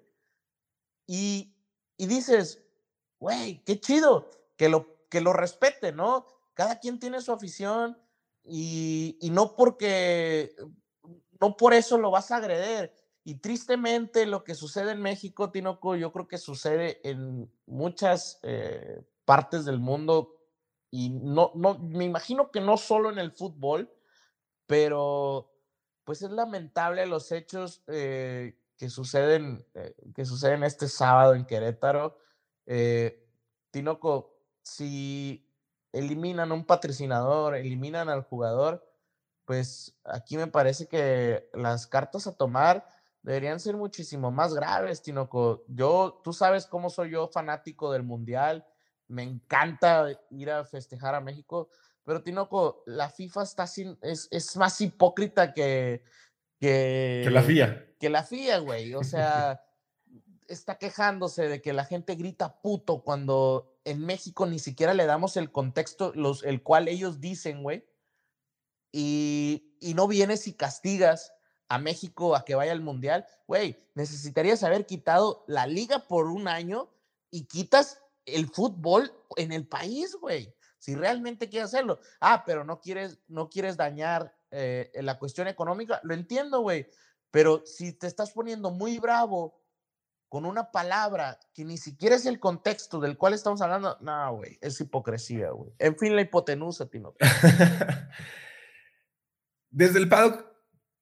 Y, y dices, güey, qué chido, que lo, que lo respete, ¿no? Cada quien tiene su afición y, y no porque, no por eso lo vas a agreder. Y tristemente lo que sucede en México, Tinoco, yo creo que sucede en muchas eh, partes del mundo y no, no, me imagino que no solo en el fútbol, pero pues es lamentable los hechos eh, que suceden, eh, que suceden este sábado en Querétaro. Eh, Tinoco, si eliminan un patrocinador, eliminan al jugador, pues aquí me parece que las cartas a tomar deberían ser muchísimo más graves, Tinoco. Yo, tú sabes cómo soy yo fanático del Mundial, me encanta ir a festejar a México, pero Tinoco, la FIFA está sin, es, es más hipócrita que, que, Que la FIA. que la FIA, güey. O *laughs* sea, está quejándose de que la gente grita puto cuando en México ni siquiera le damos el contexto, los, el cual ellos dicen, güey. Y, y no vienes y castigas a México a que vaya al Mundial. Güey, necesitarías haber quitado la liga por un año y quitas el fútbol en el país, güey. Si realmente quieres hacerlo. Ah, pero no quieres, no quieres dañar eh, la cuestión económica. Lo entiendo, güey. Pero si te estás poniendo muy bravo con una palabra que ni siquiera es el contexto del cual estamos hablando, no, güey, es hipocresía, güey. En fin, la hipotenusa, Tino. *laughs* Desde el paddock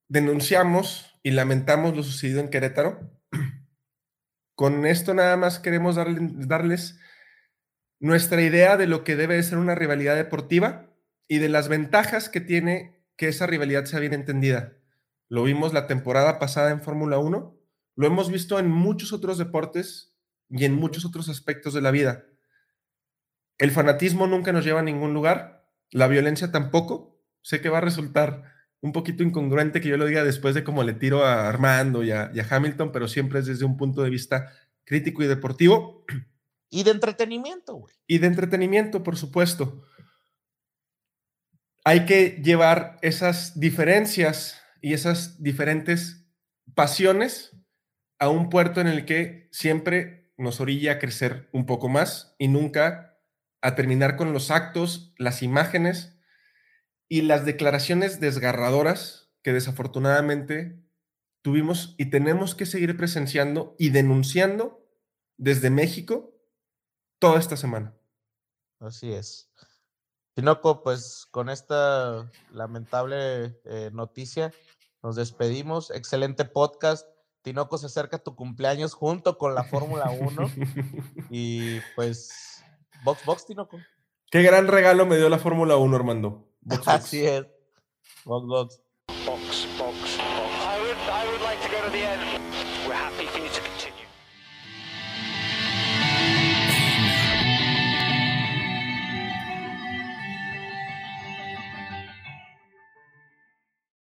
denunciamos y lamentamos lo sucedido en Querétaro. *clears throat* Con esto nada más queremos darle- darles nuestra idea de lo que debe de ser una rivalidad deportiva y de las ventajas que tiene que esa rivalidad sea bien entendida. Lo vimos la temporada pasada en Fórmula 1, lo hemos visto en muchos otros deportes y en muchos otros aspectos de la vida. El fanatismo nunca nos lleva a ningún lugar, la violencia tampoco. Sé que va a resultar un poquito incongruente que yo lo diga después de cómo le tiro a Armando y a, y a Hamilton, pero siempre es desde un punto de vista crítico y deportivo Y de entretenimiento, güey. y de entretenimiento, por supuesto. Hay que llevar esas diferencias y esas diferentes pasiones a un puerto en el que siempre nos orilla a crecer un poco más y nunca a terminar con los actos, las imágenes y las declaraciones desgarradoras que desafortunadamente tuvimos y tenemos que seguir presenciando y denunciando desde México toda esta semana. Así es. Tinoco, pues con esta lamentable eh, noticia nos despedimos. Excelente podcast. Tinoco se acerca a tu cumpleaños junto con la Fórmula 1 *laughs* y pues Box Box Tinoco. Qué gran regalo me dio la Fórmula 1, Armando. Box, *laughs* box. Así es. Box Box.